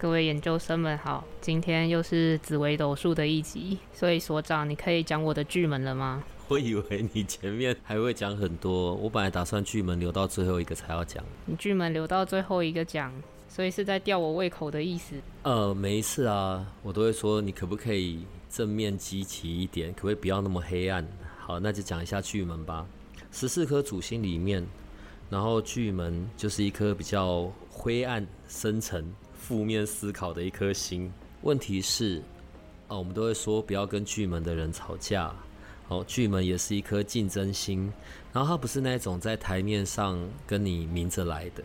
各位研究生们好，今天又是紫微斗数的一集，所以所长，你可以讲我的巨门了吗？我以为你前面还会讲很多，我本来打算巨门留到最后一个才要讲。你巨门留到最后一个讲，所以是在吊我胃口的意思？呃，每一次啊，我都会说你可不可以正面积极一点，可不可以不要那么黑暗？好，那就讲一下巨门吧。十四颗主星里面，然后巨门就是一颗比较灰暗深沉。负面思考的一颗心。问题是，哦，我们都会说不要跟巨门的人吵架。哦，巨门也是一颗竞争心，然后他不是那种在台面上跟你明着来的。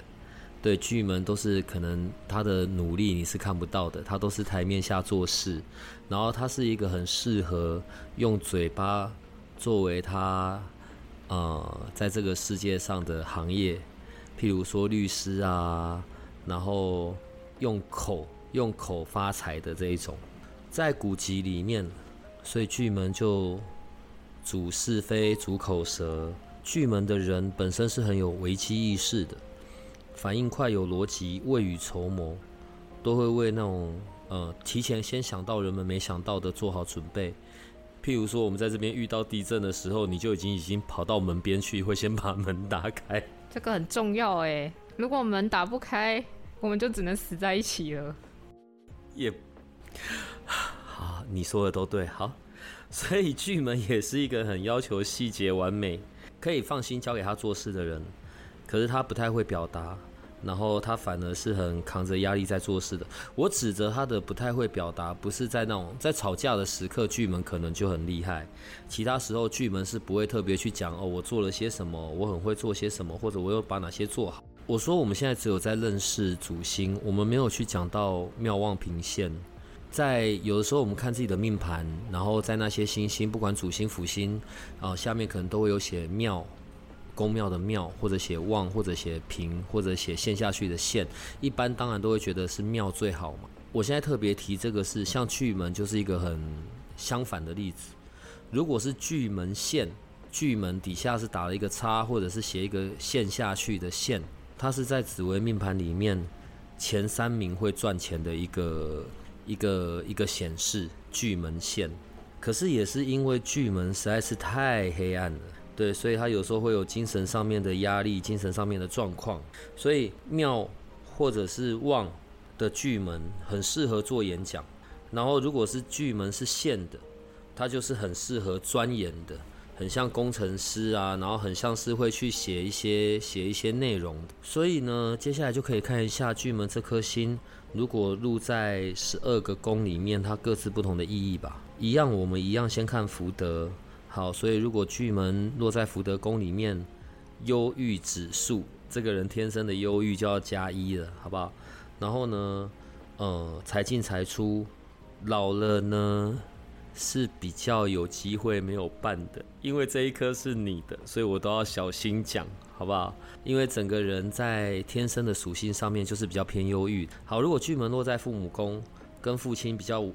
对，巨门都是可能他的努力你是看不到的，他都是台面下做事。然后他是一个很适合用嘴巴作为他呃在这个世界上的行业，譬如说律师啊，然后。用口用口发财的这一种，在古籍里面，所以巨门就主是非、主口舌。巨门的人本身是很有危机意识的，反应快、有逻辑、未雨绸缪，都会为那种呃提前先想到人们没想到的做好准备。譬如说，我们在这边遇到地震的时候，你就已经已经跑到门边去，会先把门打开。这个很重要哎，如果门打不开。我们就只能死在一起了。也好，你说的都对。好，所以巨门也是一个很要求细节完美，可以放心交给他做事的人。可是他不太会表达，然后他反而是很扛着压力在做事的。我指责他的不太会表达，不是在那种在吵架的时刻，巨门可能就很厉害。其他时候，巨门是不会特别去讲哦，我做了些什么，我很会做些什么，或者我又把哪些做好。我说，我们现在只有在认识主星，我们没有去讲到庙望平线。在有的时候，我们看自己的命盘，然后在那些星星，不管主星、辅星，啊，下面可能都会有写庙、宫庙的庙，或者写旺，或者写平，或者写陷下去的陷。一般当然都会觉得是庙最好嘛。我现在特别提这个是，像巨门就是一个很相反的例子。如果是巨门陷，巨门底下是打了一个叉，或者是写一个陷下去的陷。它是在紫微命盘里面前三名会赚钱的一个一个一个显示巨门线，可是也是因为巨门实在是太黑暗了，对，所以他有时候会有精神上面的压力，精神上面的状况，所以庙或者是旺的巨门很适合做演讲，然后如果是巨门是陷的，它就是很适合钻研的。很像工程师啊，然后很像是会去写一些写一些内容。所以呢，接下来就可以看一下巨门这颗星，如果入在十二个宫里面，它各自不同的意义吧。一样，我们一样先看福德。好，所以如果巨门落在福德宫里面，忧郁指数，这个人天生的忧郁就要加一了，好不好？然后呢，呃，财进财出，老了呢，是比较有机会没有办的，因为这一颗是你的，所以我都要小心讲，好不好？因为整个人在天生的属性上面就是比较偏忧郁。好，如果巨门落在父母宫，跟父亲比较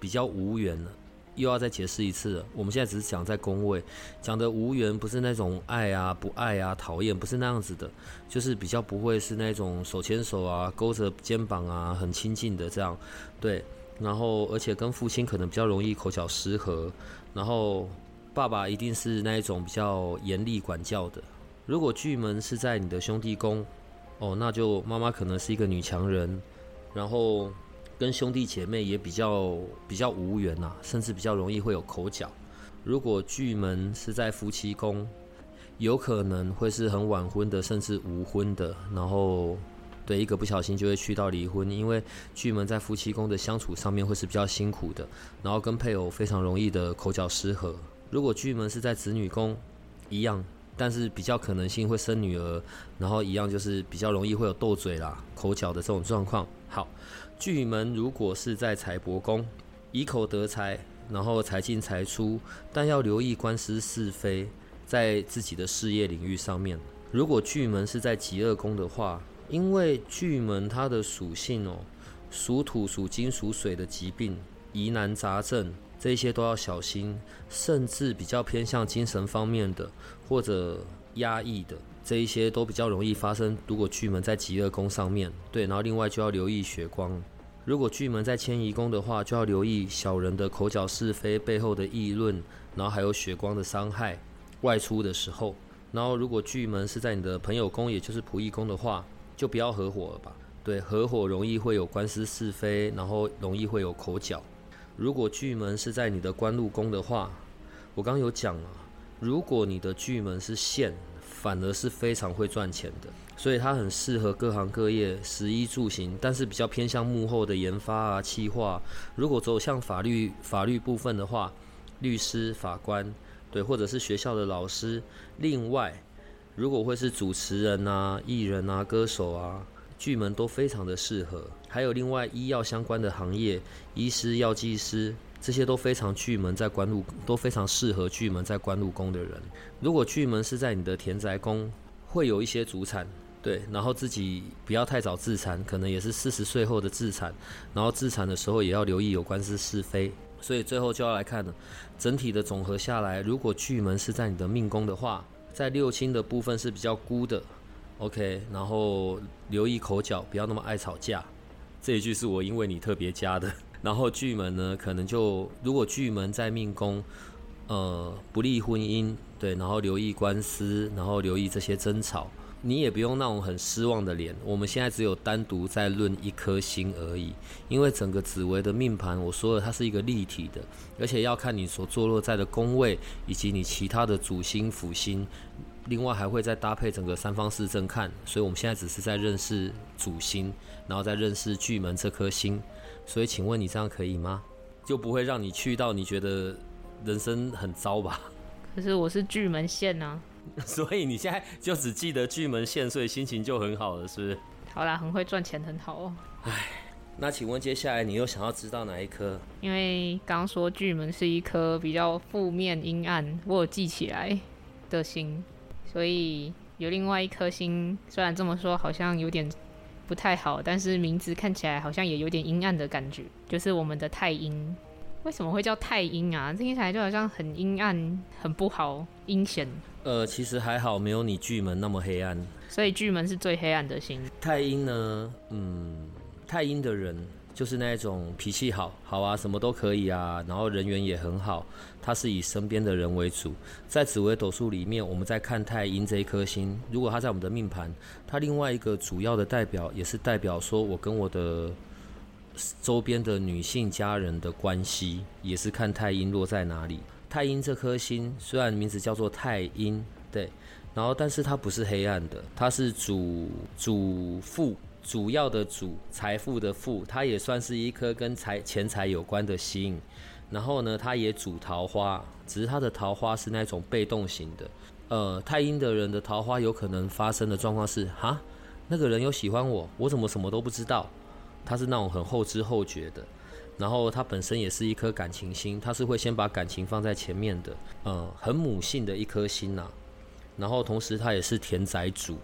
比较无缘了，又要再解释一次了。我们现在只是讲在宫位，讲的无缘不是那种爱啊、不爱啊、讨厌，不是那样子的，就是比较不会是那种手牵手啊、勾着肩膀啊、很亲近的这样，对。然后，而且跟父亲可能比较容易口角失和。然后，爸爸一定是那一种比较严厉管教的。如果巨门是在你的兄弟宫，哦，那就妈妈可能是一个女强人。然后，跟兄弟姐妹也比较比较无缘呐，甚至比较容易会有口角。如果巨门是在夫妻宫，有可能会是很晚婚的，甚至无婚的。然后。对，一个不小心就会去到离婚，因为巨门在夫妻宫的相处上面会是比较辛苦的，然后跟配偶非常容易的口角失和。如果巨门是在子女宫，一样但是比较可能性会生女儿，然后一样就是比较容易会有斗嘴啦、口角的这种状况。好，巨门如果是在财帛宫，以口得财，然后财进财出，但要留意官司是非，在自己的事业领域上面。如果巨门是在极恶宫的话，因为巨门它的属性哦，属土、属金、属水的疾病、疑难杂症。这些都要小心，甚至比较偏向精神方面的或者压抑的这一些都比较容易发生。如果巨门在极乐宫上面对，然后另外就要留意血光。如果巨门在迁移宫的话，就要留意小人的口角是非、背后的议论，然后还有血光的伤害。外出的时候，然后如果巨门是在你的朋友宫，也就是仆役宫的话，就不要合伙了吧。对，合伙容易会有官司是非，然后容易会有口角。如果巨门是在你的官禄宫的话，我刚刚有讲啊，如果你的巨门是线，反而是非常会赚钱的，所以它很适合各行各业、食衣住行，但是比较偏向幕后的研发啊、企划。如果走向法律法律部分的话，律师、法官，对，或者是学校的老师。另外，如果会是主持人啊、艺人啊、歌手啊。巨门都非常的适合，还有另外医药相关的行业，医师、药剂师这些都非常巨门在官禄都非常适合巨门在官禄宫的人。如果巨门是在你的田宅宫，会有一些主产，对，然后自己不要太早自残，可能也是四十岁后的自残，然后自残的时候也要留意有关是是非。所以最后就要来看了，整体的总和下来，如果巨门是在你的命宫的话，在六亲的部分是比较孤的。OK，然后留意口角，不要那么爱吵架。这一句是我因为你特别加的。然后巨门呢，可能就如果巨门在命宫，呃，不利婚姻，对，然后留意官司，然后留意这些争吵。你也不用那种很失望的脸。我们现在只有单独在论一颗星而已，因为整个紫微的命盘，我说了它是一个立体的，而且要看你所坐落在的宫位以及你其他的主星辅星。另外还会再搭配整个三方四正看，所以我们现在只是在认识主星，然后再认识巨门这颗星。所以请问你这样可以吗？就不会让你去到你觉得人生很糟吧？可是我是巨门线啊，所以你现在就只记得巨门线，所以心情就很好了，是不是？好啦，很会赚钱，很好哦。唉，那请问接下来你又想要知道哪一颗？因为刚刚说巨门是一颗比较负面阴暗，我有记起来的星。所以有另外一颗星，虽然这么说好像有点不太好，但是名字看起来好像也有点阴暗的感觉，就是我们的太阴。为什么会叫太阴啊？听起来就好像很阴暗、很不好、阴险。呃，其实还好，没有你巨门那么黑暗。所以巨门是最黑暗的星。太阴呢？嗯，太阴的人。就是那种脾气好，好啊，什么都可以啊，然后人缘也很好。他是以身边的人为主，在紫微斗数里面，我们在看太阴这一颗星，如果他在我们的命盘，他另外一个主要的代表，也是代表说我跟我的周边的女性家人的关系，也是看太阴落在哪里。太阴这颗星虽然名字叫做太阴，对，然后但是它不是黑暗的，它是主主富。主要的主财富的富，它也算是一颗跟财钱财有关的星。然后呢，它也主桃花，只是它的桃花是那种被动型的。呃，太阴的人的桃花有可能发生的状况是，哈，那个人有喜欢我，我怎么什么都不知道？他是那种很后知后觉的。然后他本身也是一颗感情星，他是会先把感情放在前面的。嗯，很母性的一颗心呐。然后同时他也是田宅主，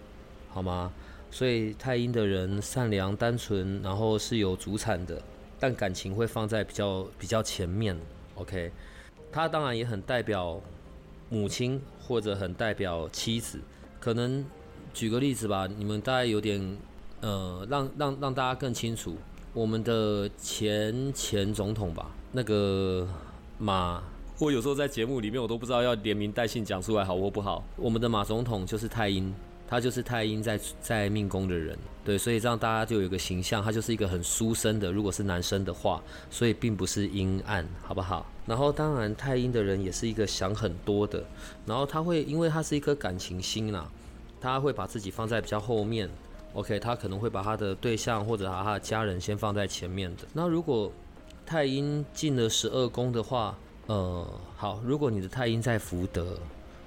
好吗？所以太阴的人善良单纯，然后是有主产的，但感情会放在比较比较前面。OK，他当然也很代表母亲或者很代表妻子。可能举个例子吧，你们大概有点呃，让让让大家更清楚，我们的前前总统吧，那个马，我有时候在节目里面我都不知道要连名带姓讲出来好或不好。我们的马总统就是太阴。他就是太阴在在命宫的人，对，所以这样大家就有一个形象，他就是一个很书生的，如果是男生的话，所以并不是阴暗，好不好？然后当然太阴的人也是一个想很多的，然后他会因为他是一颗感情星啦，他会把自己放在比较后面，OK，他可能会把他的对象或者他的家人先放在前面的。那如果太阴进了十二宫的话，呃，好，如果你的太阴在福德。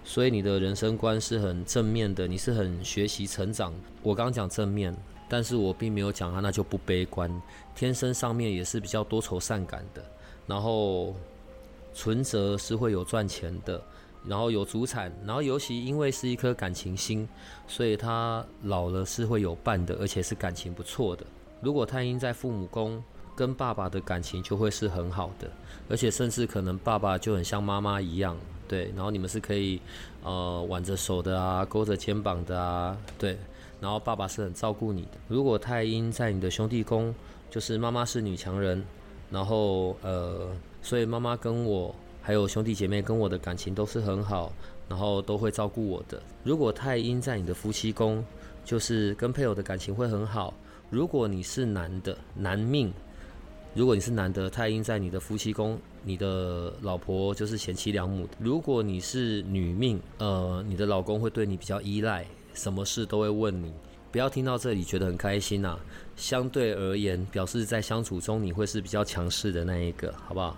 所以你的人生观是很正面的，你是很学习成长。我刚讲正面，但是我并没有讲啊，那就不悲观。天生上面也是比较多愁善感的，然后存折是会有赚钱的，然后有祖产，然后尤其因为是一颗感情星，所以他老了是会有伴的，而且是感情不错的。如果太阴在父母宫，跟爸爸的感情就会是很好的，而且甚至可能爸爸就很像妈妈一样，对，然后你们是可以呃挽着手的啊，勾着肩膀的啊，对，然后爸爸是很照顾你的。如果太阴在你的兄弟宫，就是妈妈是女强人，然后呃，所以妈妈跟我还有兄弟姐妹跟我的感情都是很好，然后都会照顾我的。如果太阴在你的夫妻宫，就是跟配偶的感情会很好。如果你是男的，男命。如果你是男的，太阴在你的夫妻宫，你的老婆就是贤妻良母。如果你是女命，呃，你的老公会对你比较依赖，什么事都会问你。不要听到这里觉得很开心呐、啊。相对而言，表示在相处中你会是比较强势的那一个，好不好？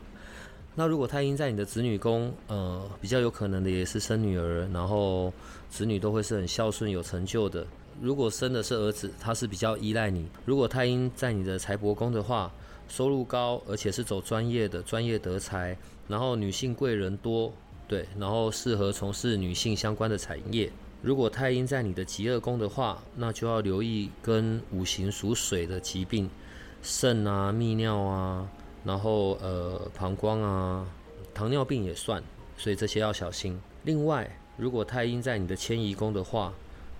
那如果太阴在你的子女宫，呃，比较有可能的也是生女儿，然后子女都会是很孝顺、有成就的。如果生的是儿子，他是比较依赖你。如果太阴在你的财帛宫的话，收入高，而且是走专业的，专业得财，然后女性贵人多，对，然后适合从事女性相关的产业。如果太阴在你的极恶宫的话，那就要留意跟五行属水的疾病，肾啊、泌尿啊，然后呃膀胱啊，糖尿病也算，所以这些要小心。另外，如果太阴在你的迁移宫的话，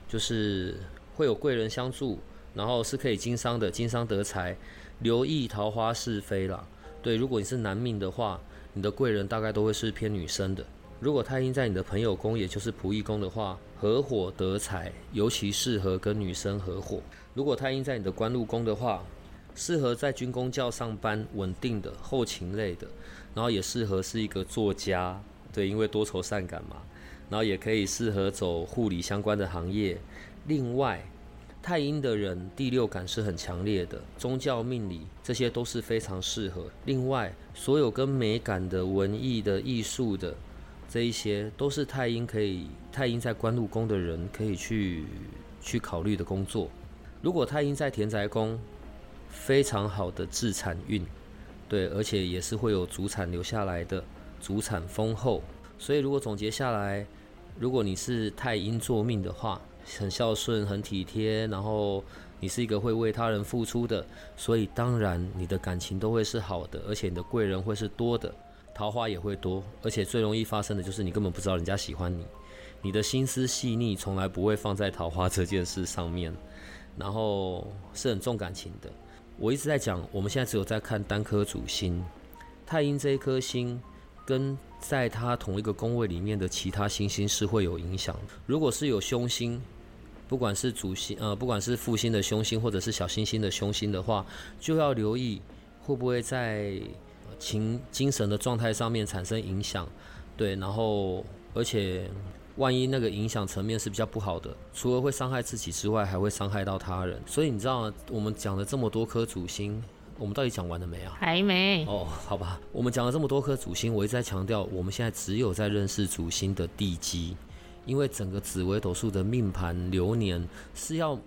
就是会有贵人相助，然后是可以经商的，经商得财。留意桃花是非啦，对，如果你是男命的话，你的贵人大概都会是偏女生的。如果太阴在你的朋友宫，也就是仆役宫的话，合伙得财，尤其适合跟女生合伙。如果太阴在你的官禄宫的话，适合在军公教上班，稳定的后勤类的，然后也适合是一个作家，对，因为多愁善感嘛，然后也可以适合走护理相关的行业。另外。太阴的人第六感是很强烈的，宗教命理这些都是非常适合。另外，所有跟美感的、文艺的、艺术的这一些，都是太阴可以太阴在官禄宫的人可以去去考虑的工作。如果太阴在田宅宫，非常好的自产运，对，而且也是会有祖产留下来的，祖产丰厚。所以，如果总结下来，如果你是太阴坐命的话，很孝顺，很体贴，然后你是一个会为他人付出的，所以当然你的感情都会是好的，而且你的贵人会是多的，桃花也会多，而且最容易发生的就是你根本不知道人家喜欢你，你的心思细腻，从来不会放在桃花这件事上面，然后是很重感情的。我一直在讲，我们现在只有在看单颗主星，太阴这一颗星跟在它同一个宫位里面的其他星星是会有影响。如果是有凶星，不管是主星呃，不管是副星的凶星，或者是小星星的凶星的话，就要留意会不会在情精神的状态上面产生影响。对，然后而且万一那个影响层面是比较不好的，除了会伤害自己之外，还会伤害到他人。所以你知道，我们讲了这么多颗主星。我们到底讲完了没啊？还没。哦，好吧。我们讲了这么多颗主星，我一直在强调，我们现在只有在认识主星的地基，因为整个紫微斗数的命盘流年是要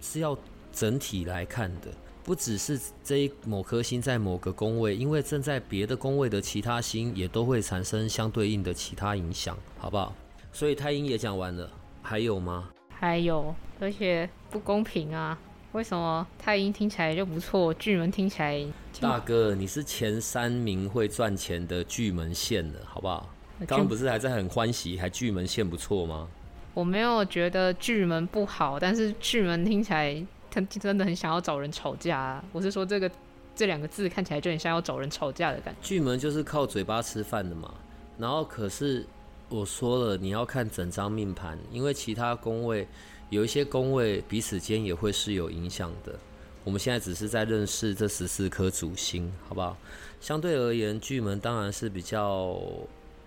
是要整体来看的，不只是这一某颗星在某个宫位，因为正在别的宫位的其他星也都会产生相对应的其他影响，好不好？所以太阴也讲完了，还有吗？还有，而且不公平啊。为什么太阴听起来就不错，巨门听起来？大哥，你是前三名会赚钱的巨门线的，好不好？刚刚不是还在很欢喜，还巨门线不错吗？我没有觉得巨门不好，但是巨门听起来，他真的很想要找人吵架啊。我是说，这个这两个字看起来就很像要找人吵架的感觉。巨门就是靠嘴巴吃饭的嘛。然后可是我说了，你要看整张命盘，因为其他宫位。有一些宫位彼此间也会是有影响的。我们现在只是在认识这十四颗主星，好不好？相对而言，巨门当然是比较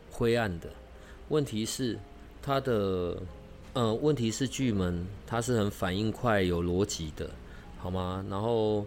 灰暗的。问题是它的，呃，问题是巨门它是很反应快、有逻辑的，好吗？然后，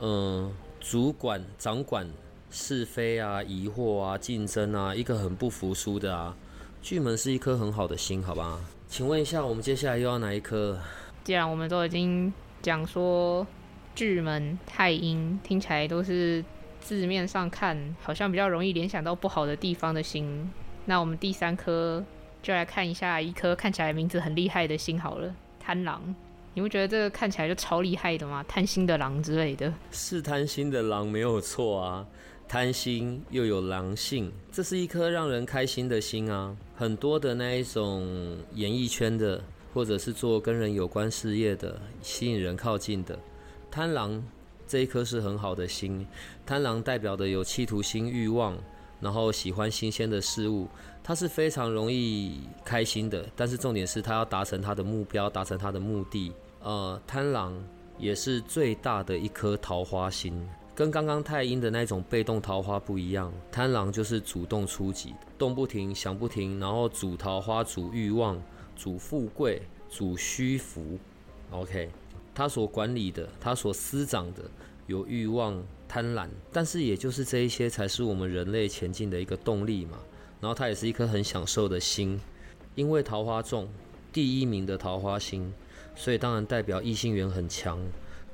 嗯、主管、掌管是非啊、疑惑啊、竞争啊，一个很不服输的啊。巨门是一颗很好的星，好吧？请问一下，我们接下来又要哪一颗？既然我们都已经讲说巨门、太阴，听起来都是字面上看好像比较容易联想到不好的地方的星，那我们第三颗就来看一下一颗看起来名字很厉害的星好了，贪狼。你不觉得这个看起来就超厉害的吗？贪心的狼之类的，是贪心的狼没有错啊。贪心又有狼性，这是一颗让人开心的心啊。很多的那一种演艺圈的，或者是做跟人有关事业的，吸引人靠近的，贪狼这一颗是很好的心。贪狼代表的有企图心、欲望，然后喜欢新鲜的事物，它是非常容易开心的。但是重点是他要达成他的目标，达成他的目的。呃，贪狼也是最大的一颗桃花星，跟刚刚太阴的那种被动桃花不一样。贪狼就是主动出击，动不停，想不停，然后主桃花、主欲望、主富贵、主虚浮。OK，他所管理的，他所司掌的，有欲望、贪婪，但是也就是这一些才是我们人类前进的一个动力嘛。然后他也是一颗很享受的心，因为桃花重，第一名的桃花星。所以当然代表异性缘很强，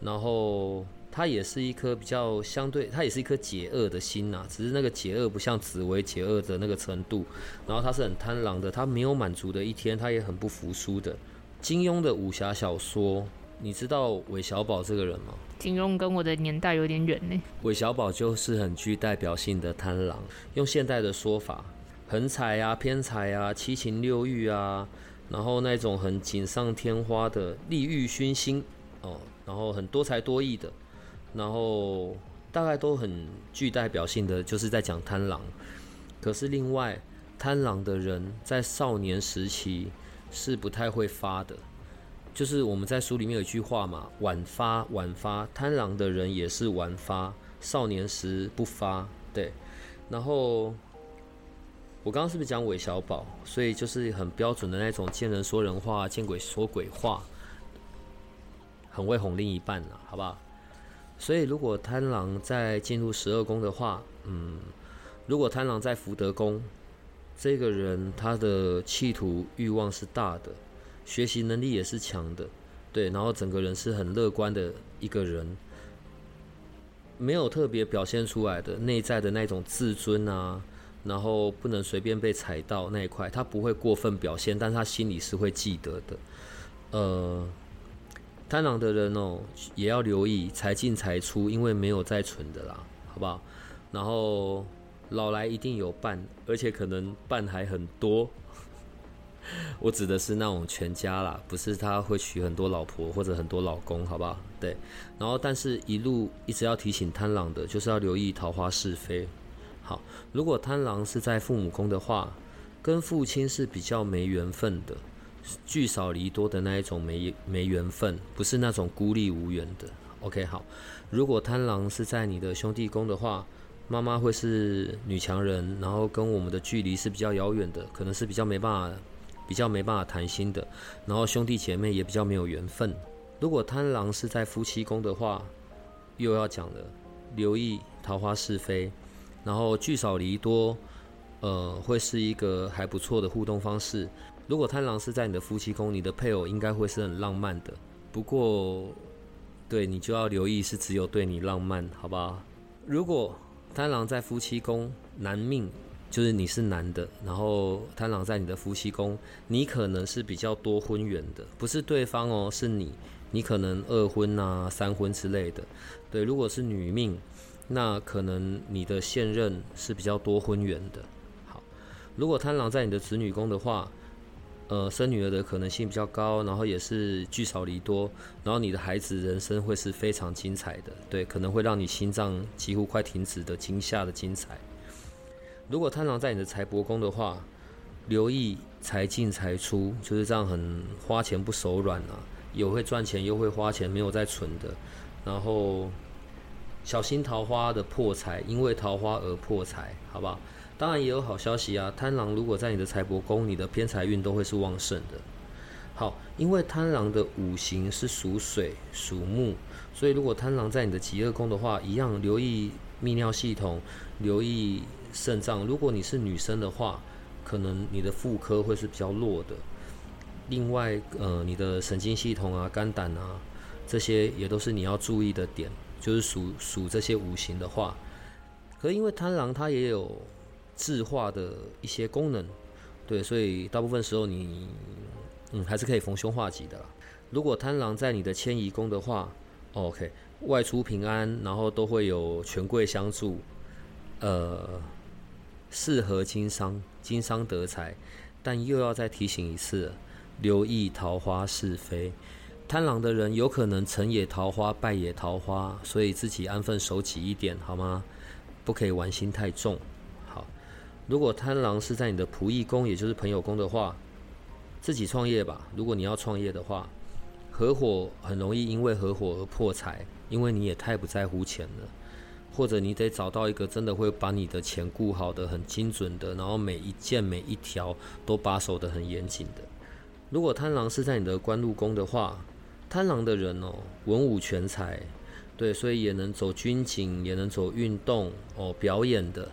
然后它也是一颗比较相对，它也是一颗解厄的心呐、啊，只是那个解厄不像紫薇解厄的那个程度，然后它是很贪狼的，它没有满足的一天，它也很不服输的。金庸的武侠小说，你知道韦小宝这个人吗？金庸跟我的年代有点远呢。韦小宝就是很具代表性的贪狼，用现代的说法，横财啊、偏财啊、七情六欲啊。然后那种很锦上添花的利欲熏心哦，然后很多才多艺的，然后大概都很具代表性的，就是在讲贪狼。可是另外，贪狼的人在少年时期是不太会发的，就是我们在书里面有一句话嘛，晚发晚发，贪狼的人也是晚发，少年时不发，对，然后。我刚刚是不是讲韦小宝？所以就是很标准的那种见人说人话，见鬼说鬼话，很会哄另一半啊，好不好？所以如果贪狼在进入十二宫的话，嗯，如果贪狼在福德宫，这个人他的企图欲望是大的，学习能力也是强的，对，然后整个人是很乐观的一个人，没有特别表现出来的内在的那种自尊啊。然后不能随便被踩到那一块，他不会过分表现，但是他心里是会记得的。呃，贪狼的人哦，也要留意财进财出，因为没有再存的啦，好不好？然后老来一定有伴，而且可能伴还很多。我指的是那种全家啦，不是他会娶很多老婆或者很多老公，好不好？对。然后，但是一路一直要提醒贪狼的，就是要留意桃花是非。好，如果贪狼是在父母宫的话，跟父亲是比较没缘分的，聚少离多的那一种没没缘分，不是那种孤立无援的。OK，好，如果贪狼是在你的兄弟宫的话，妈妈会是女强人，然后跟我们的距离是比较遥远的，可能是比较没办法、比较没办法谈心的，然后兄弟姐妹也比较没有缘分。如果贪狼是在夫妻宫的话，又要讲了，留意桃花是非。然后聚少离多，呃，会是一个还不错的互动方式。如果贪狼是在你的夫妻宫，你的配偶应该会是很浪漫的。不过，对你就要留意是只有对你浪漫，好不好？如果贪狼在夫妻宫，男命就是你是男的，然后贪狼在你的夫妻宫，你可能是比较多婚缘的，不是对方哦，是你，你可能二婚啊、三婚之类的。对，如果是女命。那可能你的现任是比较多婚缘的。好，如果贪狼在你的子女宫的话，呃，生女儿的可能性比较高，然后也是聚少离多，然后你的孩子人生会是非常精彩的，对，可能会让你心脏几乎快停止的惊吓的精彩。如果贪狼在你的财帛宫的话，留意财进财出，就是这样很花钱不手软啊，有会赚钱又会花钱，没有在存的，然后。小心桃花的破财，因为桃花而破财，好不好？当然也有好消息啊！贪狼如果在你的财帛宫，你的偏财运都会是旺盛的。好，因为贪狼的五行是属水、属木，所以如果贪狼在你的极恶宫的话，一样留意泌尿系统，留意肾脏。如果你是女生的话，可能你的妇科会是比较弱的。另外，呃，你的神经系统啊、肝胆啊，这些也都是你要注意的点，就是属属这些五行的话。可因为贪狼它也有制化的一些功能，对，所以大部分时候你嗯还是可以逢凶化吉的啦。如果贪狼在你的迁移宫的话，OK，外出平安，然后都会有权贵相助，呃，适合经商，经商得财，但又要再提醒一次。留意桃花是非，贪狼的人有可能成也桃花，败也桃花，所以自己安分守己一点好吗？不可以玩心太重。如果贪狼是在你的仆役宫，也就是朋友宫的话，自己创业吧。如果你要创业的话，合伙很容易因为合伙而破财，因为你也太不在乎钱了。或者你得找到一个真的会把你的钱顾好的很精准的，然后每一件每一条都把守得很严谨的。如果贪狼是在你的官禄宫的话，贪狼的人哦，文武全才，对，所以也能走军警，也能走运动哦，表演的，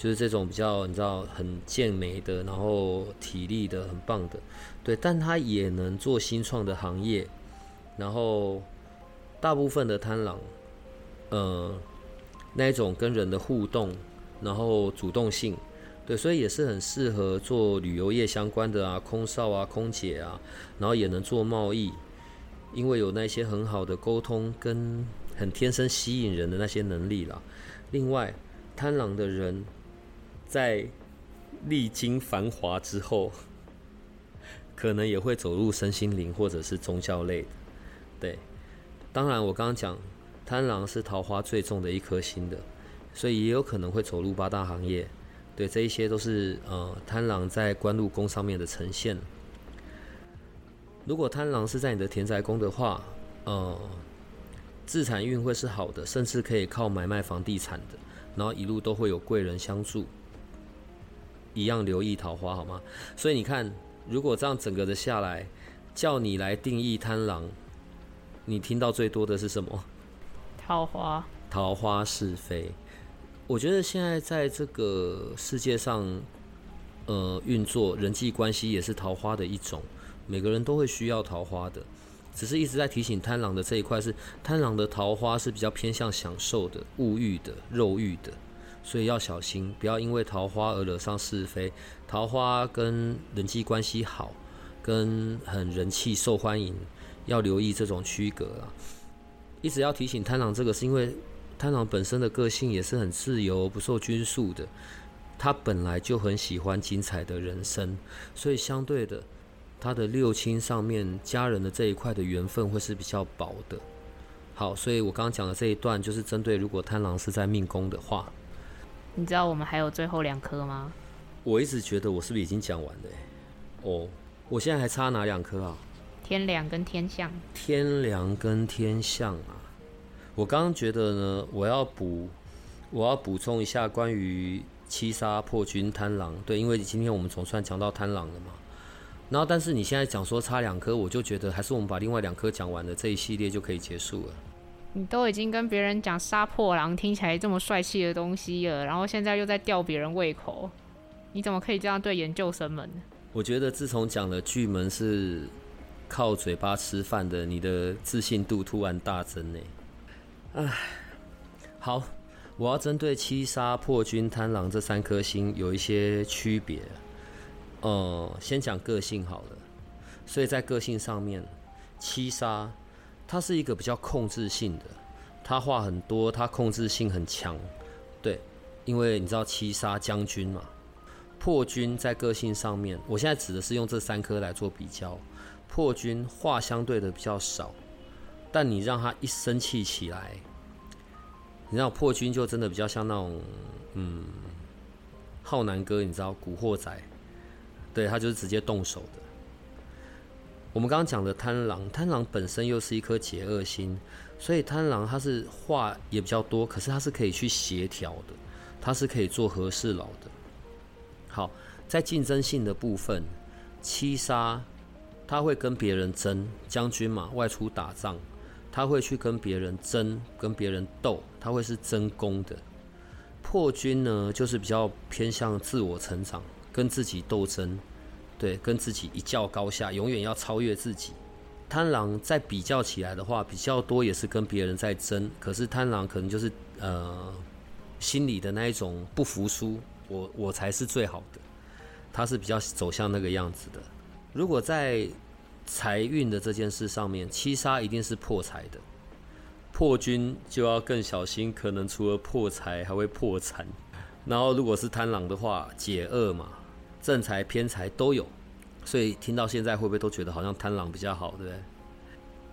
就是这种比较你知道很健美的，然后体力的很棒的，对，但他也能做新创的行业，然后大部分的贪狼，呃，那一种跟人的互动，然后主动性。对，所以也是很适合做旅游业相关的啊，空少啊，空姐啊，然后也能做贸易，因为有那些很好的沟通跟很天生吸引人的那些能力啦。另外，贪狼的人在历经繁华之后，可能也会走入身心灵或者是宗教类的。对，当然我刚刚讲贪狼是桃花最重的一颗星的，所以也有可能会走入八大行业。对，这一些都是呃贪狼在官禄宫上面的呈现。如果贪狼是在你的田宅宫的话，呃，自产运会是好的，甚至可以靠买卖房地产的，然后一路都会有贵人相助。一样留意桃花好吗？所以你看，如果这样整个的下来，叫你来定义贪狼，你听到最多的是什么？桃花。桃花是非。我觉得现在在这个世界上，呃，运作人际关系也是桃花的一种，每个人都会需要桃花的，只是一直在提醒贪狼的这一块是贪狼的桃花是比较偏向享受的、物欲的、肉欲的，所以要小心，不要因为桃花而惹上是非。桃花跟人际关系好，跟很人气、受欢迎，要留意这种区隔啊。一直要提醒贪狼这个，是因为。贪狼本身的个性也是很自由、不受拘束的，他本来就很喜欢精彩的人生，所以相对的，他的六亲上面家人的这一块的缘分会是比较薄的。好，所以我刚刚讲的这一段就是针对如果贪狼是在命宫的话，你知道我们还有最后两颗吗？我一直觉得我是不是已经讲完了？哦，我现在还差哪两颗啊？天梁跟天象。天梁跟天象啊。我刚刚觉得呢，我要补，我要补充一下关于七杀破军贪狼，对，因为今天我们总算讲到贪狼了嘛。然后，但是你现在讲说差两颗，我就觉得还是我们把另外两颗讲完了，这一系列就可以结束了。你都已经跟别人讲杀破狼听起来这么帅气的东西了，然后现在又在吊别人胃口，你怎么可以这样对研究生们？我觉得自从讲了巨门是靠嘴巴吃饭的，你的自信度突然大增呢。唉，好，我要针对七杀、破军、贪狼这三颗星有一些区别。呃，先讲个性好了。所以在个性上面，七杀他是一个比较控制性的，他话很多，他控制性很强。对，因为你知道七杀将军嘛。破军在个性上面，我现在指的是用这三颗来做比较。破军话相对的比较少。但你让他一生气起来，你知道破军就真的比较像那种，嗯，浩南哥，你知道古惑仔，对，他就是直接动手的。我们刚刚讲的贪狼，贪狼本身又是一颗解恶心，所以贪狼他是话也比较多，可是他是可以去协调的，他是可以做和事佬的。好，在竞争性的部分，七杀他会跟别人争，将军嘛，外出打仗。他会去跟别人争，跟别人斗，他会是争功的。破军呢，就是比较偏向自我成长，跟自己斗争，对，跟自己一较高下，永远要超越自己。贪狼在比较起来的话，比较多也是跟别人在争，可是贪狼可能就是呃心里的那一种不服输，我我才是最好的，他是比较走向那个样子的。如果在财运的这件事上面，七杀一定是破财的，破军就要更小心，可能除了破财还会破产。然后如果是贪狼的话，解厄嘛，正财偏财都有。所以听到现在会不会都觉得好像贪狼比较好，对不对？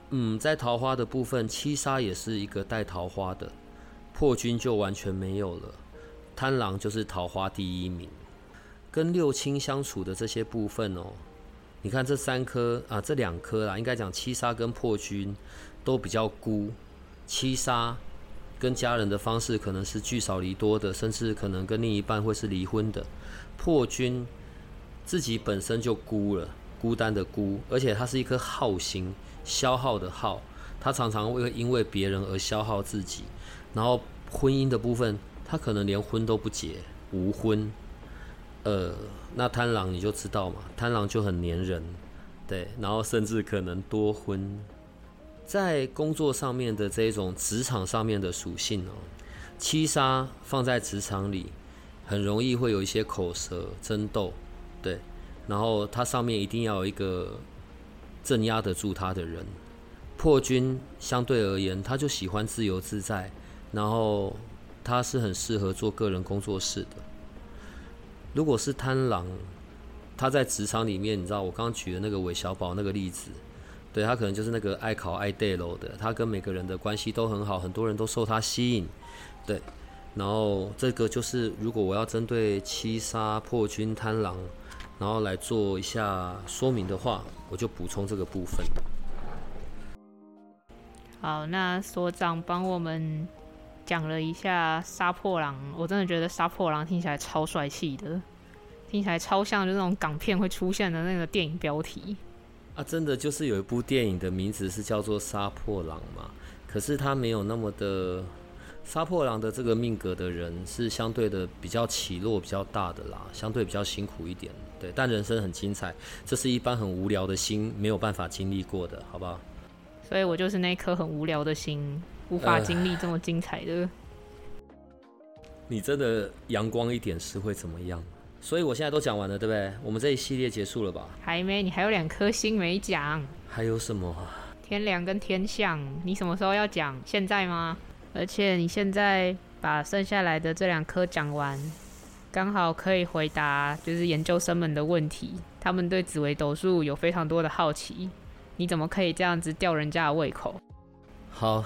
嗯，在桃花的部分，七杀也是一个带桃花的，破军就完全没有了。贪狼就是桃花第一名，跟六亲相处的这些部分哦，你看这三颗啊，这两颗啦，应该讲七杀跟破军都比较孤。七杀跟家人的方式可能是聚少离多的，甚至可能跟另一半会是离婚的。破军。自己本身就孤了，孤单的孤，而且他是一颗耗心，消耗的耗，他常常会因为别人而消耗自己。然后婚姻的部分，他可能连婚都不结，无婚。呃，那贪狼你就知道嘛，贪狼就很黏人，对，然后甚至可能多婚。在工作上面的这种职场上面的属性哦，七杀放在职场里，很容易会有一些口舌争斗。对，然后他上面一定要有一个镇压得住他的人。破军相对而言，他就喜欢自由自在，然后他是很适合做个人工作室的。如果是贪狼，他在职场里面，你知道我刚刚举的那个韦小宝那个例子，对，他可能就是那个爱考爱带楼的，他跟每个人的关系都很好，很多人都受他吸引，对。然后这个就是如果我要针对七杀破军贪狼。然后来做一下说明的话，我就补充这个部分。好，那所长帮我们讲了一下杀破狼，我真的觉得杀破狼听起来超帅气的，听起来超像就那种港片会出现的那个电影标题。啊，真的就是有一部电影的名字是叫做《杀破狼》嘛，可是它没有那么的。杀破狼的这个命格的人是相对的比较起落比较大的啦，相对比较辛苦一点，对，但人生很精彩，这是一般很无聊的心没有办法经历过的，好不好？所以我就是那颗很无聊的心，无法经历这么精彩的。呃，你真的阳光一点是会怎么样？所以我现在都讲完了，对不对？我们这一系列结束了吧？还没，你还有两颗星没讲。还有什么？天梁跟天象，你什么时候要讲？现在吗？而且你现在把剩下来的这两颗讲完，刚好可以回答就是研究生们的问题。他们对紫微斗数有非常多的好奇，你怎么可以这样子吊人家的胃口？好，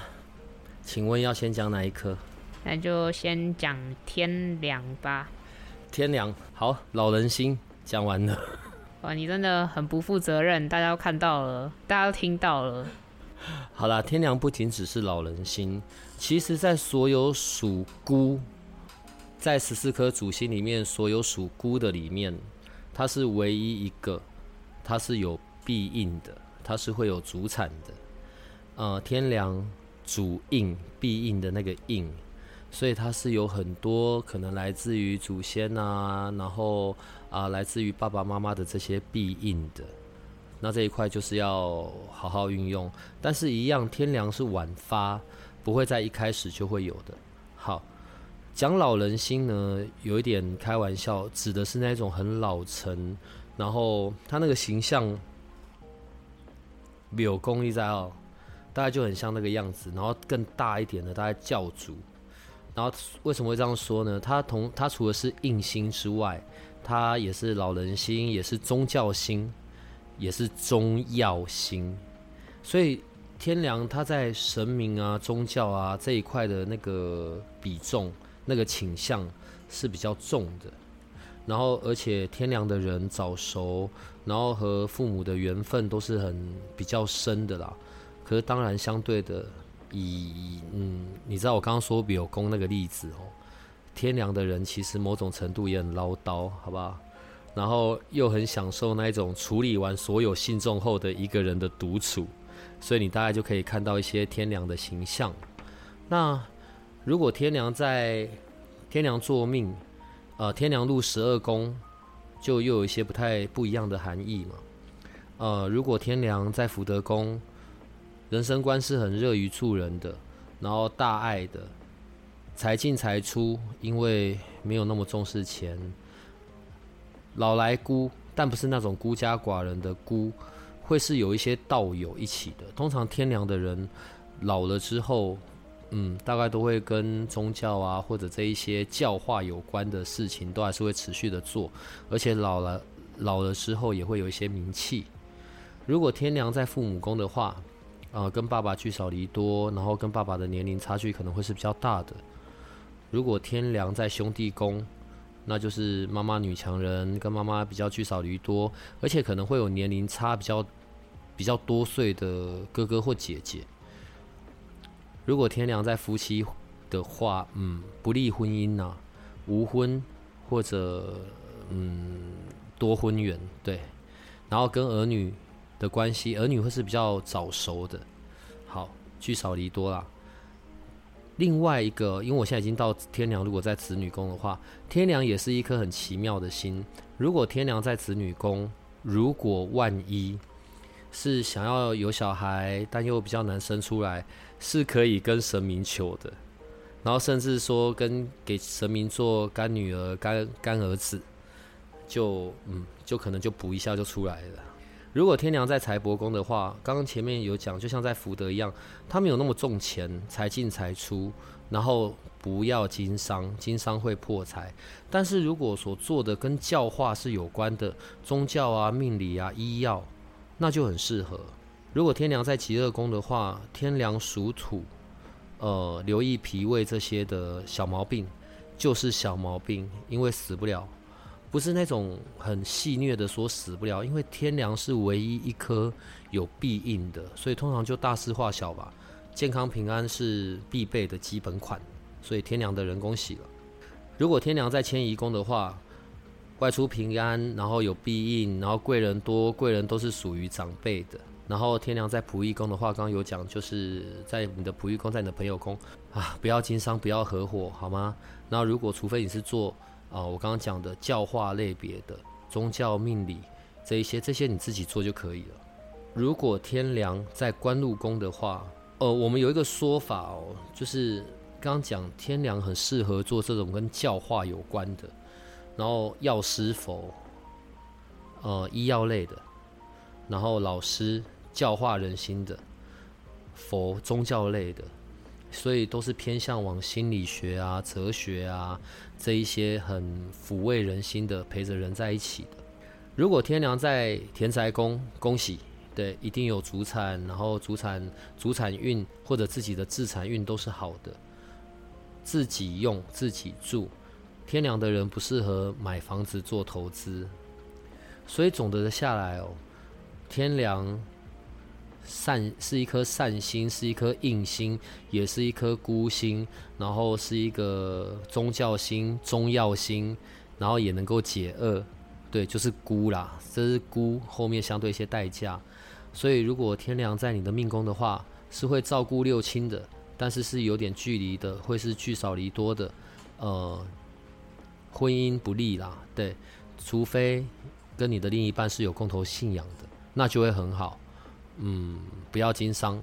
请问要先讲哪一颗？那就先讲天梁吧。天梁，好，老人星讲完了。哇，你真的很不负责任，大家都看到了，大家都听到了。好啦，天梁不仅只是老人星，其实在所有属孤，在十四颗主星里面，所有属孤的里面，它是唯一一个，它是有必应的，它是会有主产的。呃，天梁主应，必应的那个应，所以它是有很多可能来自于祖先啊，然后啊、来自于爸爸妈妈的这些必应的。那这一块就是要好好运用，但是一样，天梁是晚发，不会在一开始就会有的。讲老人心呢，有一点开玩笑，指的是那种很老成，然后他那个形象有功力在哦，大概就很像那个样子，然后更大一点的，大概教主。然后为什么会这样说呢？他同他除了是印星之外，他也是老人心，也是宗教心。也是中药心，所以天良他在神明啊、宗教啊这一块的那个比重、那个倾向是比较重的。然后，而且天梁的人早熟，然后和父母的缘分都是很比较深的啦。可是，当然相对的，以嗯，你知道我刚刚说有功那个例子哦，天梁的人其实某种程度也很唠叨，好不好？然后又很享受那一种处理完所有信众后的一个人的独处，所以你大概就可以看到一些天梁的形象。那如果天梁在天梁坐命，呃，天梁入十二宫，就又有一些不太不一样的含义嘛。呃，如果天梁在福德宫，人生观是很乐于助人的，然后大爱的，财进财出，因为没有那么重视钱。老来孤，但不是那种孤家寡人的孤，会是有一些道友一起的。通常天梁的人老了之后，嗯，大概都会跟宗教啊或者这一些教化有关的事情，都还是会持续的做。而且老了老了之后，也会有一些名气。如果天良在父母宫的话，呃，跟爸爸聚少离多，然后跟爸爸的年龄差距可能会是比较大的。如果天良在兄弟宫，那就是妈妈女强人，跟妈妈比较聚少离多，而且可能会有年龄差比较比较多岁的哥哥或姐姐。如果天梁在夫妻的话，嗯，不利婚姻呐、无婚或者嗯多婚缘，对，然后跟儿女的关系，儿女会是比较早熟的，好，聚少离多啦。另外一个，因为我现在已经到天梁，如果在子女宫的话，天梁也是一颗很奇妙的心。如果天梁在子女宫，如果万一是想要有小孩，但又比较难生出来，是可以跟神明求的，然后甚至说跟给神明做干女儿、干干儿子，就嗯，就可能就补一下就出来了。如果天梁在财帛宫的话，刚刚前面有讲，就像在福德一样，他没有那么重钱，财进财出，然后不要经商，经商会破财。但是如果所做的跟教化是有关的，宗教啊、命理啊、医药，那就很适合。如果天梁在极乐宫的话，天梁属土，呃，留意脾胃这些的小毛病，就是小毛病，因为死不了。不是那种很戏谑的说死不了，因为天梁是唯一一颗有必应的，所以通常就大事化小吧。健康平安是必备的基本款，所以天梁的人恭喜了。如果天梁在迁移宫的话，外出平安，然后有必应，然后贵人多，贵人都是属于长辈的。然后天良在仆役宫的话，刚刚有讲，就是在你的仆役宫，在你的朋友宫啊，不要经商，不要合伙，好吗？那如果除非你是做。啊、我刚刚讲的教化类别的宗教命理这一些，这些你自己做就可以了。如果天良在官禄宫的话，呃，我们有一个说法哦，就是刚刚讲天良很适合做这种跟教化有关的，然后药师佛，呃，医药类的，然后老师教化人心的，佛宗教类的。所以都是偏向往心理学啊、哲学啊这一些很抚慰人心的，陪着人在一起的。如果天梁在田宅宫，恭喜，对，一定有主产，然后主产、主产运或者自己的自产运都是好的。自己用、自己住，天梁的人不适合买房子做投资。所以总的下来哦，天梁。善是一颗善心，是一颗印心，也是一颗孤心，然后是一个宗教心、中药心，然后也能够解厄，对，就是孤啦，这是孤后面相对一些代价。所以如果天梁在你的命宫的话，是会照顾六亲的，但是是有点距离的，会是聚少离多的，呃，婚姻不利啦，对，除非跟你的另一半是有共同信仰的，那就会很好。嗯，不要经商，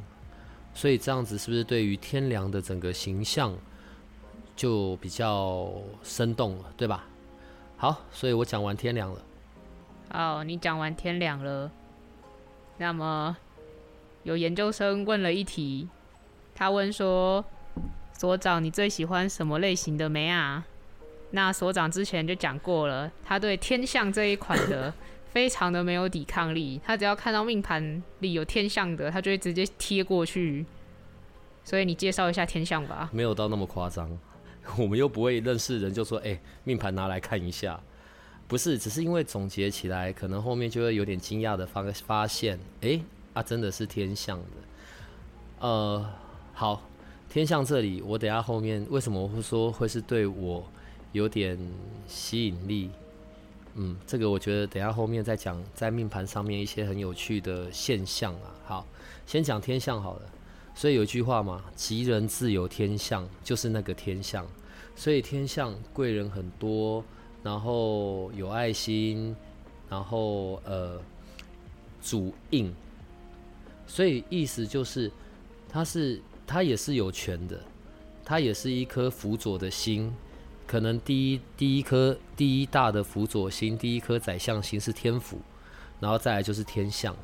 所以这样子是不是对于天良的整个形象就比较生动了，对吧？好，所以我讲完天良了。好，你讲完天良了。那么有研究生问了一题，他问说：“所长，你最喜欢什么类型的妹啊？”那所长之前就讲过了，他对天象这一款的。非常的没有抵抗力，他只要看到命盘里有天相的，他就会直接贴过去。所以你介绍一下天相吧。没有到那么夸张，我们又不会认识人就说，哎、命盘拿来看一下。不是，只是因为总结起来，可能后面就会有点惊讶的发发现，哎、欸，啊，真的是天相的。呃，好，天相这里，我等下后面为什么会说会是对我有点吸引力？嗯，这个我觉得等下后面再讲，在命盘上面一些很有趣的现象啊。好，先讲天象好了。所以有一句话嘛，吉人自有天相，就是那个天相。所以天相贵人很多，然后有爱心，然后呃主印，所以意思就是他是他也是有权的，他也是一颗辅佐的心，可能第一第一颗第一大的辅佐星，第一颗宰相星是天府，然后再来就是天相，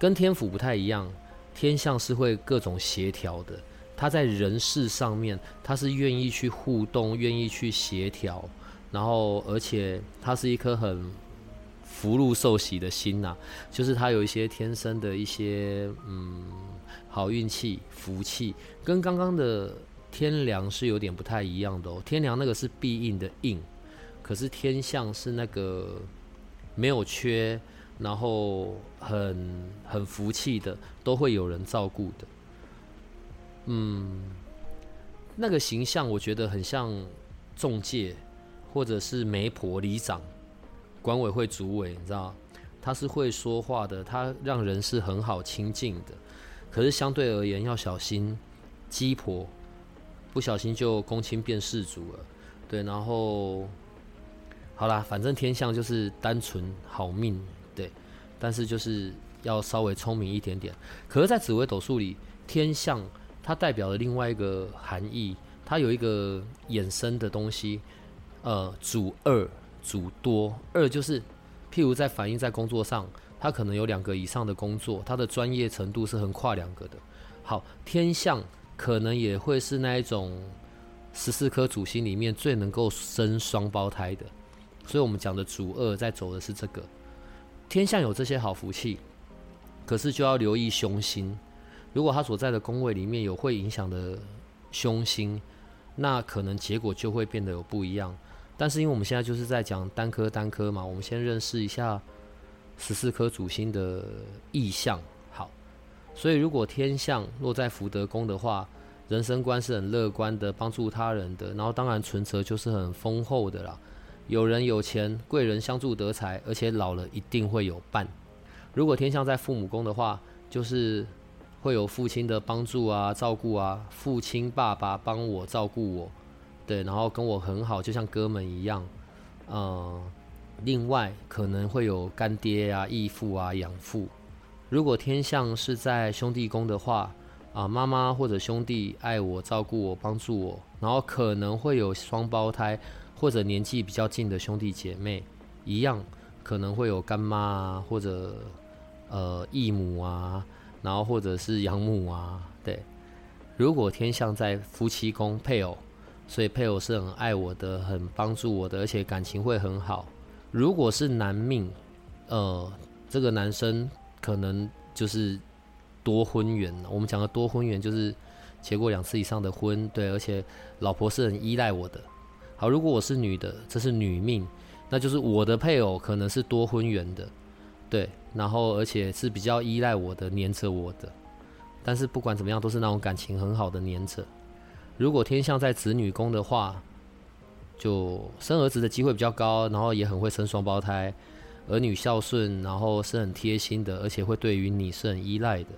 跟天府不太一样，天相是会各种协调的。他在人事上面，他是愿意去互动，愿意去协调，然后而且他是一颗很福禄寿喜的心呐、就是他有一些天生的一些嗯好运气、福气，跟刚刚的天梁是有点不太一样的哦。天梁那个是必应的应，可是天象是那个没有缺，然后很很福气的，都会有人照顾的。嗯，那个形象我觉得很像中介，或者是媒婆、里长、管委会主委，你知道，他是会说话的，他让人是很好亲近的。可是相对而言要小心，鸡婆不小心就公亲变事主了。对，然后好啦，反正天象就是单纯好命，对，但是就是要稍微聪明一点点。可是，在紫微斗数里，天象。它代表了另外一个含义，它有一个衍生的东西，呃，主二主多，二就是，譬如在反映在工作上，他可能有两个以上的工作，他的专业程度是横跨两个的。好，天象可能也会是那一种十四颗主星里面最能够生双胞胎的，所以我们讲的主二在走的是这个。天象有这些好福气，可是就要留意凶星。如果他所在的宫位里面有会影响的凶星，那可能结果就会变得有不一样。但是因为我们现在就是在讲单颗单颗嘛，我们先认识一下十四颗主星的意象。所以如果天象落在福德宫的话，人生观是很乐观的，帮助他人的，然后当然存折就是很丰厚的啦。有人有钱，贵人相助得财，而且老了一定会有伴。如果天象在父母宫的话，就是。会有父亲的帮助啊、照顾啊，父亲爸爸帮我照顾我，对，然后跟我很好，就像哥们一样。嗯，另外可能会有干爹啊、义父啊、养父。如果天象是在兄弟宫的话，啊，妈妈或者兄弟爱我、照顾我、帮助我，然后可能会有双胞胎或者年纪比较近的兄弟姐妹，一样可能会有干妈啊，或者呃义母啊。然后或者是养母啊，对。如果天象在夫妻宫配偶，所以配偶是很爱我的，很帮助我的，而且感情会很好。如果是男命，呃，这个男生可能就是多婚缘。我们讲的多婚缘就是结过两次以上的婚，对，而且老婆是很依赖我的。好，如果我是女的，这是女命，那就是我的配偶可能是多婚缘的。对，然后而且是比较依赖我的，黏着我的，但是不管怎么样，都是那种感情很好的黏着。如果天象在子女宫的话，就生儿子的机会比较高，然后也很会生双胞胎，儿女孝顺，然后是很贴心的，而且会对于你是很依赖的。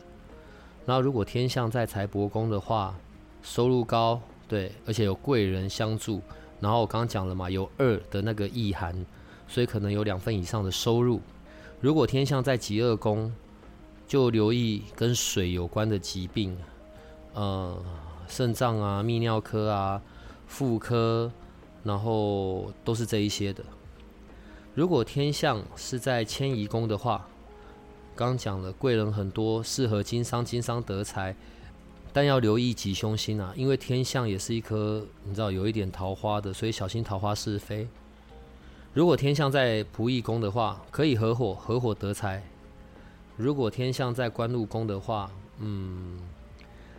然后如果天象在财帛宫的话，收入高，对，而且有贵人相助。然后我刚刚讲了嘛，有二的那个意涵，所以可能有两份以上的收入。如果天象在极恶宫，就留意跟水有关的疾病，呃，肾脏啊、泌尿科啊、妇科，然后都是这一些的。如果天象是在迁移宫的话，刚讲了贵人很多，适合经商，经商得财，但要留意吉凶星啊，因为天象也是一颗你知道有一点桃花的，所以小心桃花是非。如果天象在仆役宫的话，可以合伙，合伙得财。如果天象在官禄宫的话，嗯，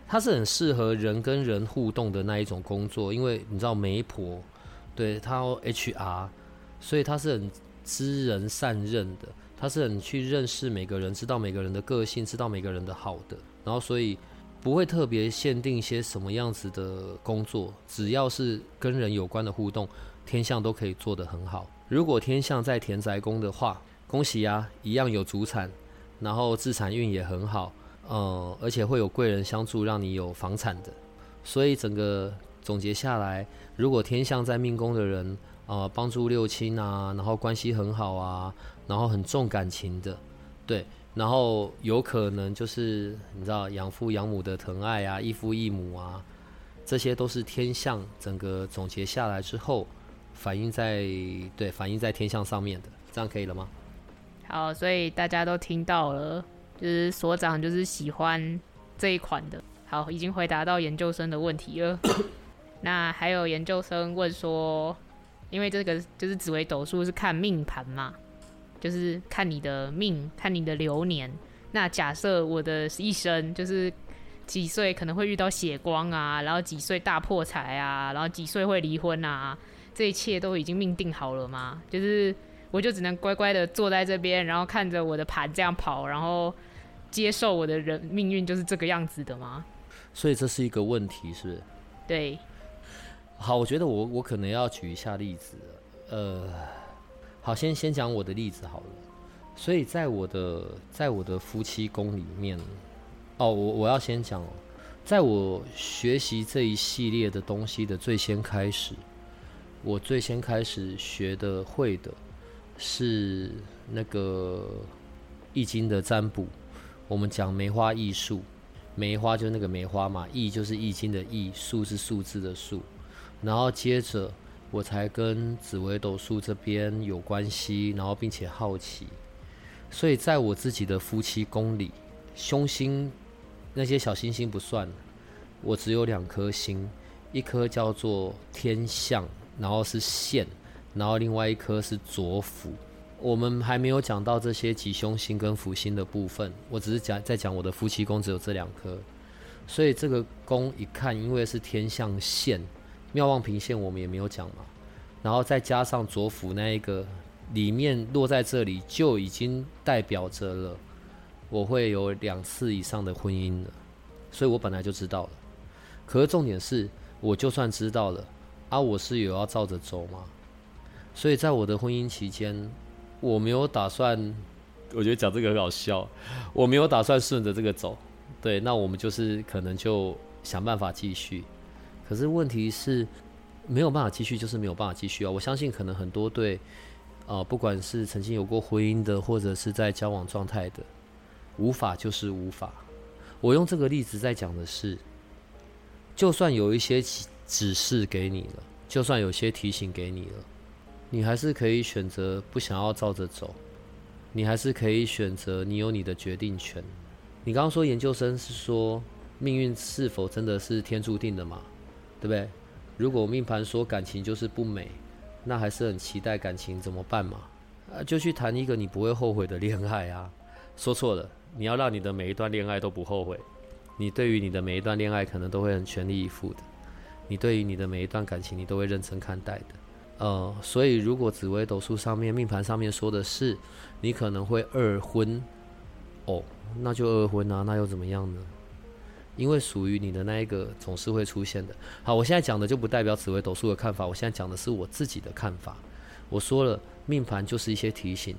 它是很适合人跟人互动的那一种工作，因为你知道媒婆，对，他 HR，所以他是很知人善任的，他是很去认识每个人，知道每个人的个性，知道每个人的好的，然后所以不会特别限定一些什么样子的工作，只要是跟人有关的互动，天象都可以做得很好。如果天象在田宅宫的话，恭喜啊，一样有祖产，然后自产运也很好，呃，而且会有贵人相助，让你有房产的。所以整个总结下来，如果天象在命宫的人，呃，帮助六亲啊，然后关系很好啊，然后很重感情的，对，然后有可能就是你知道养父养母的疼爱啊，异父异母啊，这些都是天象整个总结下来之后反映在对反映在天象上面的，这样可以了吗？好，所以大家都听到了，就是所长就是喜欢这一款的。好，已经回答到研究生的问题了。那还有研究生问说，因为这个就是紫微斗数是看命盘嘛，就是看你的命，看你的流年。那假设我的一生就是几岁可能会遇到血光啊，然后几岁大破财啊，然后几岁会离婚啊，这一切都已经命定好了吗？就是我就只能乖乖的坐在这边，然后看着我的盘这样跑，然后接受我的人命运就是这个样子的吗？所以这是一个问题，是不是？对。好，我觉得我我可能要举一下例子，呃，好，先先讲我的例子好了。所以在我的在我的夫妻宫里面，哦，我我要先讲，在我学习这一系列的东西的最先开始，我最先开始学的会的是那个易经的占卜，我们讲梅花易数，梅花就是那个梅花嘛，易就是易经的易，数是数字的数。然后接着，我才跟紫微斗数这边有关系，然后并且好奇，所以在我自己的夫妻宫里，凶星那些小星星不算，我只有两颗星，一颗叫做天象，然后是线，然后另外一颗是左辅。我们还没有讲到这些吉凶星跟福星的部分，我只是讲在讲我的夫妻宫只有这两颗，所以这个宫一看，因为是天象线。庙旺平线我们也没有讲嘛，然后再加上左辅那一个里面落在这里，就已经代表着了我会有两次以上的婚姻了，所以我本来就知道了。可是重点是，我就算知道了，啊，我是有要照着走吗？所以在我的婚姻期间，我没有打算。我觉得讲这个很好笑，我没有打算顺着这个走。对，那我们就是可能就想办法继续。可是问题是，没有办法继续，就是没有办法继续啊！我相信可能很多对，呃，不管是曾经有过婚姻的，或者是在交往状态的，无法就是无法。我用这个例子在讲的是，就算有一些指示给你了，就算有些提醒给你了，你还是可以选择不想要照着走，你还是可以选择你有你的决定权。你刚刚说研究生是说命运是否真的是天注定的吗？对不对？如果命盘说感情就是不美，那还是很期待感情，怎么办嘛？啊，就去谈一个你不会后悔的恋爱啊！说错了，你要让你的每一段恋爱都不后悔。你对于你的每一段恋爱可能都会很全力以赴的，你对于你的每一段感情你都会认真看待的。呃，所以如果紫微斗数上面命盘上面说的是你可能会二婚，哦，那就二婚啊，那又怎么样呢？因为属于你的那一个总是会出现的。好，我现在讲的就不代表紫微斗数的看法，我现在讲的是我自己的看法。我说了，命盘就是一些提醒。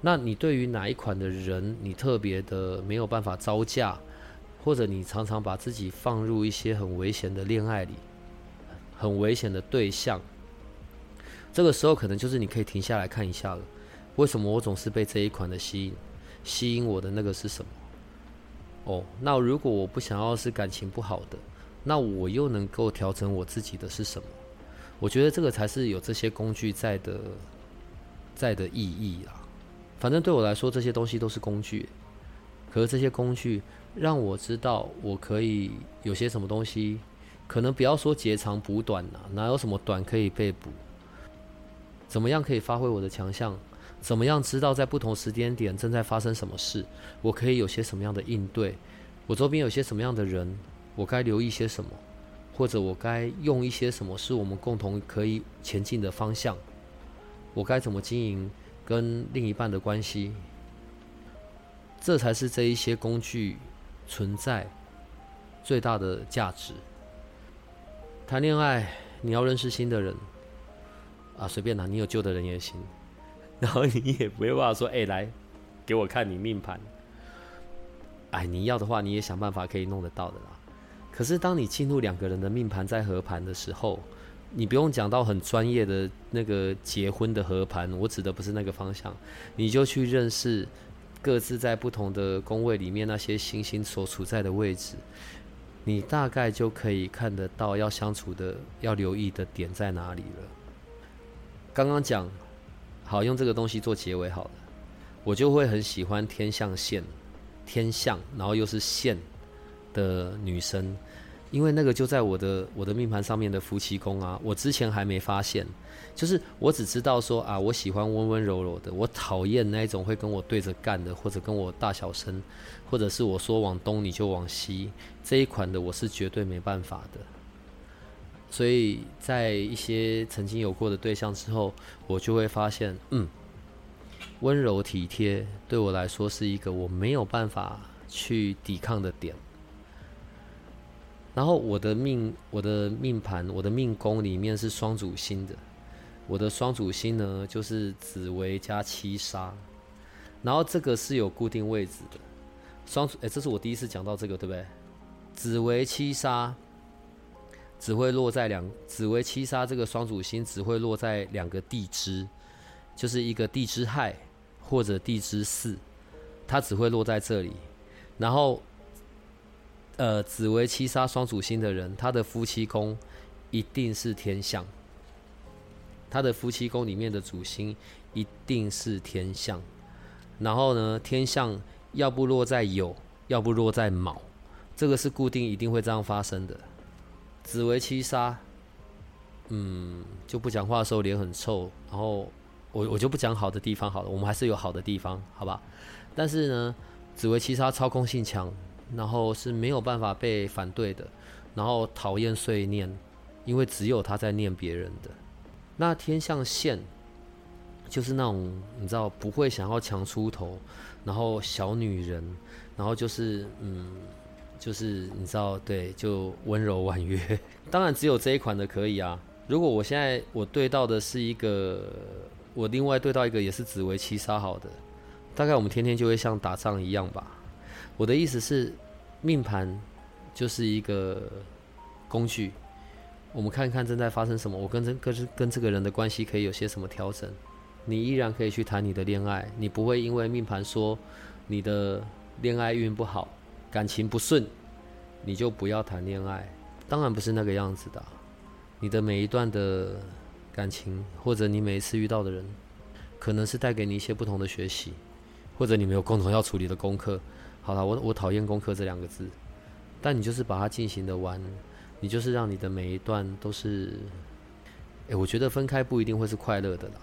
那你对于哪一款的人，你特别的没有办法招架，或者你常常把自己放入一些很危险的恋爱里，很危险的对象，这个时候可能就是你可以停下来看一下了。为什么我总是被这一款的吸引？吸引我的那个是什么？哦，那如果我不想要是感情不好的，那我又能够调整我自己的是什么？我觉得这个才是有这些工具在的，在的意义啊。反正对我来说，这些东西都是工具。可是这些工具让我知道，我可以有些什么东西，可能不要说截长补短呐，哪有什么短可以被补？怎么样可以发挥我的强项？怎么样知道在不同时间点正在发生什么事？我可以有些什么样的应对？我周边有些什么样的人？我该留意些什么？或者我该用一些什么是我们共同可以前进的方向？我该怎么经营跟另一半的关系？这才是这一些工具存在最大的价值。谈恋爱，你要认识新的人啊，随便拿，你有旧的人也行。然后你也没办法说，哎，来，给我看你命盘。哎，你要的话，你也想办法可以弄得到的啦。可是当你进入两个人的命盘在合盘的时候，你不用讲到很专业的那个结婚的合盘，我指的不是那个方向，你就去认识各自在不同的宫位里面那些星星所处在的位置，你大概就可以看得到要相处的、要留意的点在哪里了。刚刚讲好用这个东西做结尾好了，我就会很喜欢天象线、天象，然后又是线的女生。因为那个就在我的我的命盘上面的夫妻宫啊，我之前还没发现，就是我只知道说啊，我喜欢温温柔柔的，我讨厌那一种会跟我对着干的，或者跟我大小声，或者是我说往东你就往西这一款的，我是绝对没办法的。所以在一些曾经有过的对象之后，我就会发现，嗯，温柔体贴对我来说是一个我没有办法去抵抗的点。然后我的命，我的命盘，我的命宫里面是双主星的。我的双主星呢，就是紫薇加七杀。然后这个是有固定位置的。双主，哎，这是我第一次讲到这个，对不对？紫薇七杀只会落在两，紫微七杀这个双主星只会落在两个地支，就是一个地支亥或者地支巳，它只会落在这里。然后。呃，紫微七杀双主星的人，他的夫妻宫一定是天相。他的夫妻宫里面的主星一定是天相。然后呢，天相要不落在酉，要不落在卯，这个是固定一定会这样发生的。紫薇七杀，嗯，就不讲话的时候脸很臭。然后我我就不讲好的地方好了，我们还是有好的地方，好吧？但是呢，紫薇七杀操控性强。然后是没有办法被反对的，然后讨厌碎念，因为只有他在念别人的。那天象线就是那种你知道不会想要强出头，然后小女人，然后就是嗯，就是你知道对，就温柔婉约。当然只有这一款的可以啊。如果我现在我对到的是一个，我另外对到一个也是紫薇七杀好的，大概我们天天就会像打仗一样吧。我的意思是，命盘就是一个工具，我们看看正在发生什么，我跟这跟跟这个人的关系可以有些什么调整，你依然可以去谈你的恋爱，你不会因为命盘说你的恋爱运不好，感情不顺，你就不要谈恋爱。当然不是那个样子的，你的每一段的感情，或者你每一次遇到的人，可能是带给你一些不同的学习，或者你没有共同要处理的功课。好了，我我讨厌功课这两个字，但你就是把它进行的完，你就是让你的每一段都是，哎、我觉得分开不一定会是快乐的啦，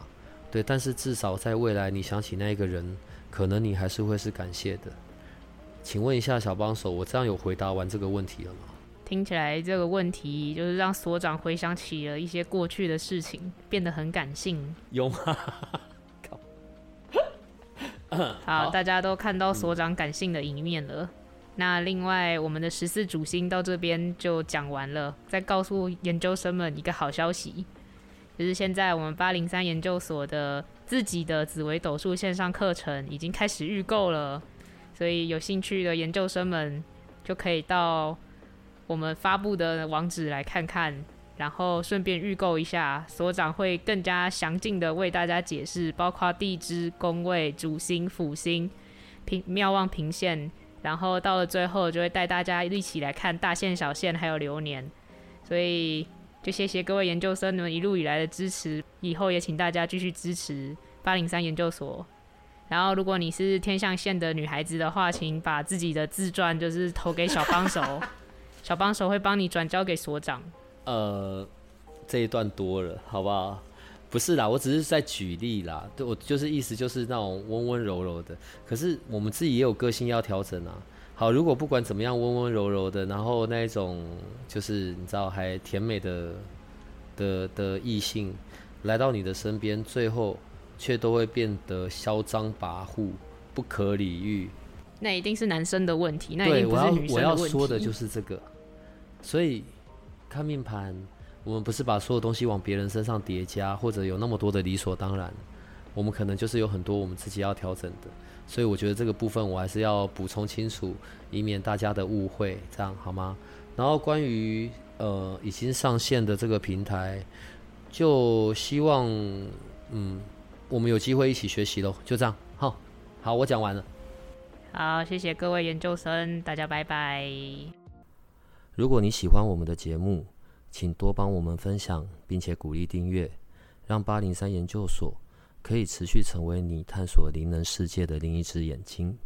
对，但是至少在未来你想起那一个人，可能你还是会是感谢的。请问一下小帮手，我这样有回答完这个问题了吗？听起来这个问题就是让所长回想起了一些过去的事情，变得很感性。有吗？好，好，大家都看到所长感性的一面了。嗯、那另外，我们的十四主星到这边就讲完了。再告诉研究生们一个好消息，就是现在我们八零三研究所的自己的紫微斗数线上课程已经开始预购了，所以有兴趣的研究生们就可以到我们发布的网址来看看。然后顺便预购一下，所长会更加详尽的为大家解释，包括地支、宫位、主星、辅星、平妙望平线，然后到了最后就会带大家一起来看大限、小限还有流年。所以就谢谢各位研究生们一路以来的支持，以后也请大家继续支持八零三研究所。然后如果你是天象线的女孩子的话，请把自己的自传就是投给小帮手，小帮手会帮你转交给所长。呃，这一段多了，好不好？不是啦，我只是在举例啦。对，我就是意思就是那种温温柔柔的。可是我们自己也有个性要调整啊。好，如果不管怎么样温温柔柔的，然后那一种就是你知道还甜美的的的异性来到你的身边，最后却都会变得嚣张跋扈、不可理喻。那一定是男生的问题，那一定不是女生的问题。我要我要说的就是这个，所以。看命盘，我们不是把所有东西往别人身上叠加，或者有那么多的理所当然。我们可能就是有很多我们自己要调整的，所以我觉得这个部分我还是要补充清楚，以免大家的误会，这样好吗？然后关于呃已经上线的这个平台，就希望嗯我们有机会一起学习喽。就这样，好，好，我讲完了。好，谢谢各位研究生，大家拜拜。如果你喜欢我们的节目，请多帮我们分享，并且鼓励订阅，让八零三研究所可以持续成为你探索灵能世界的另一只眼睛。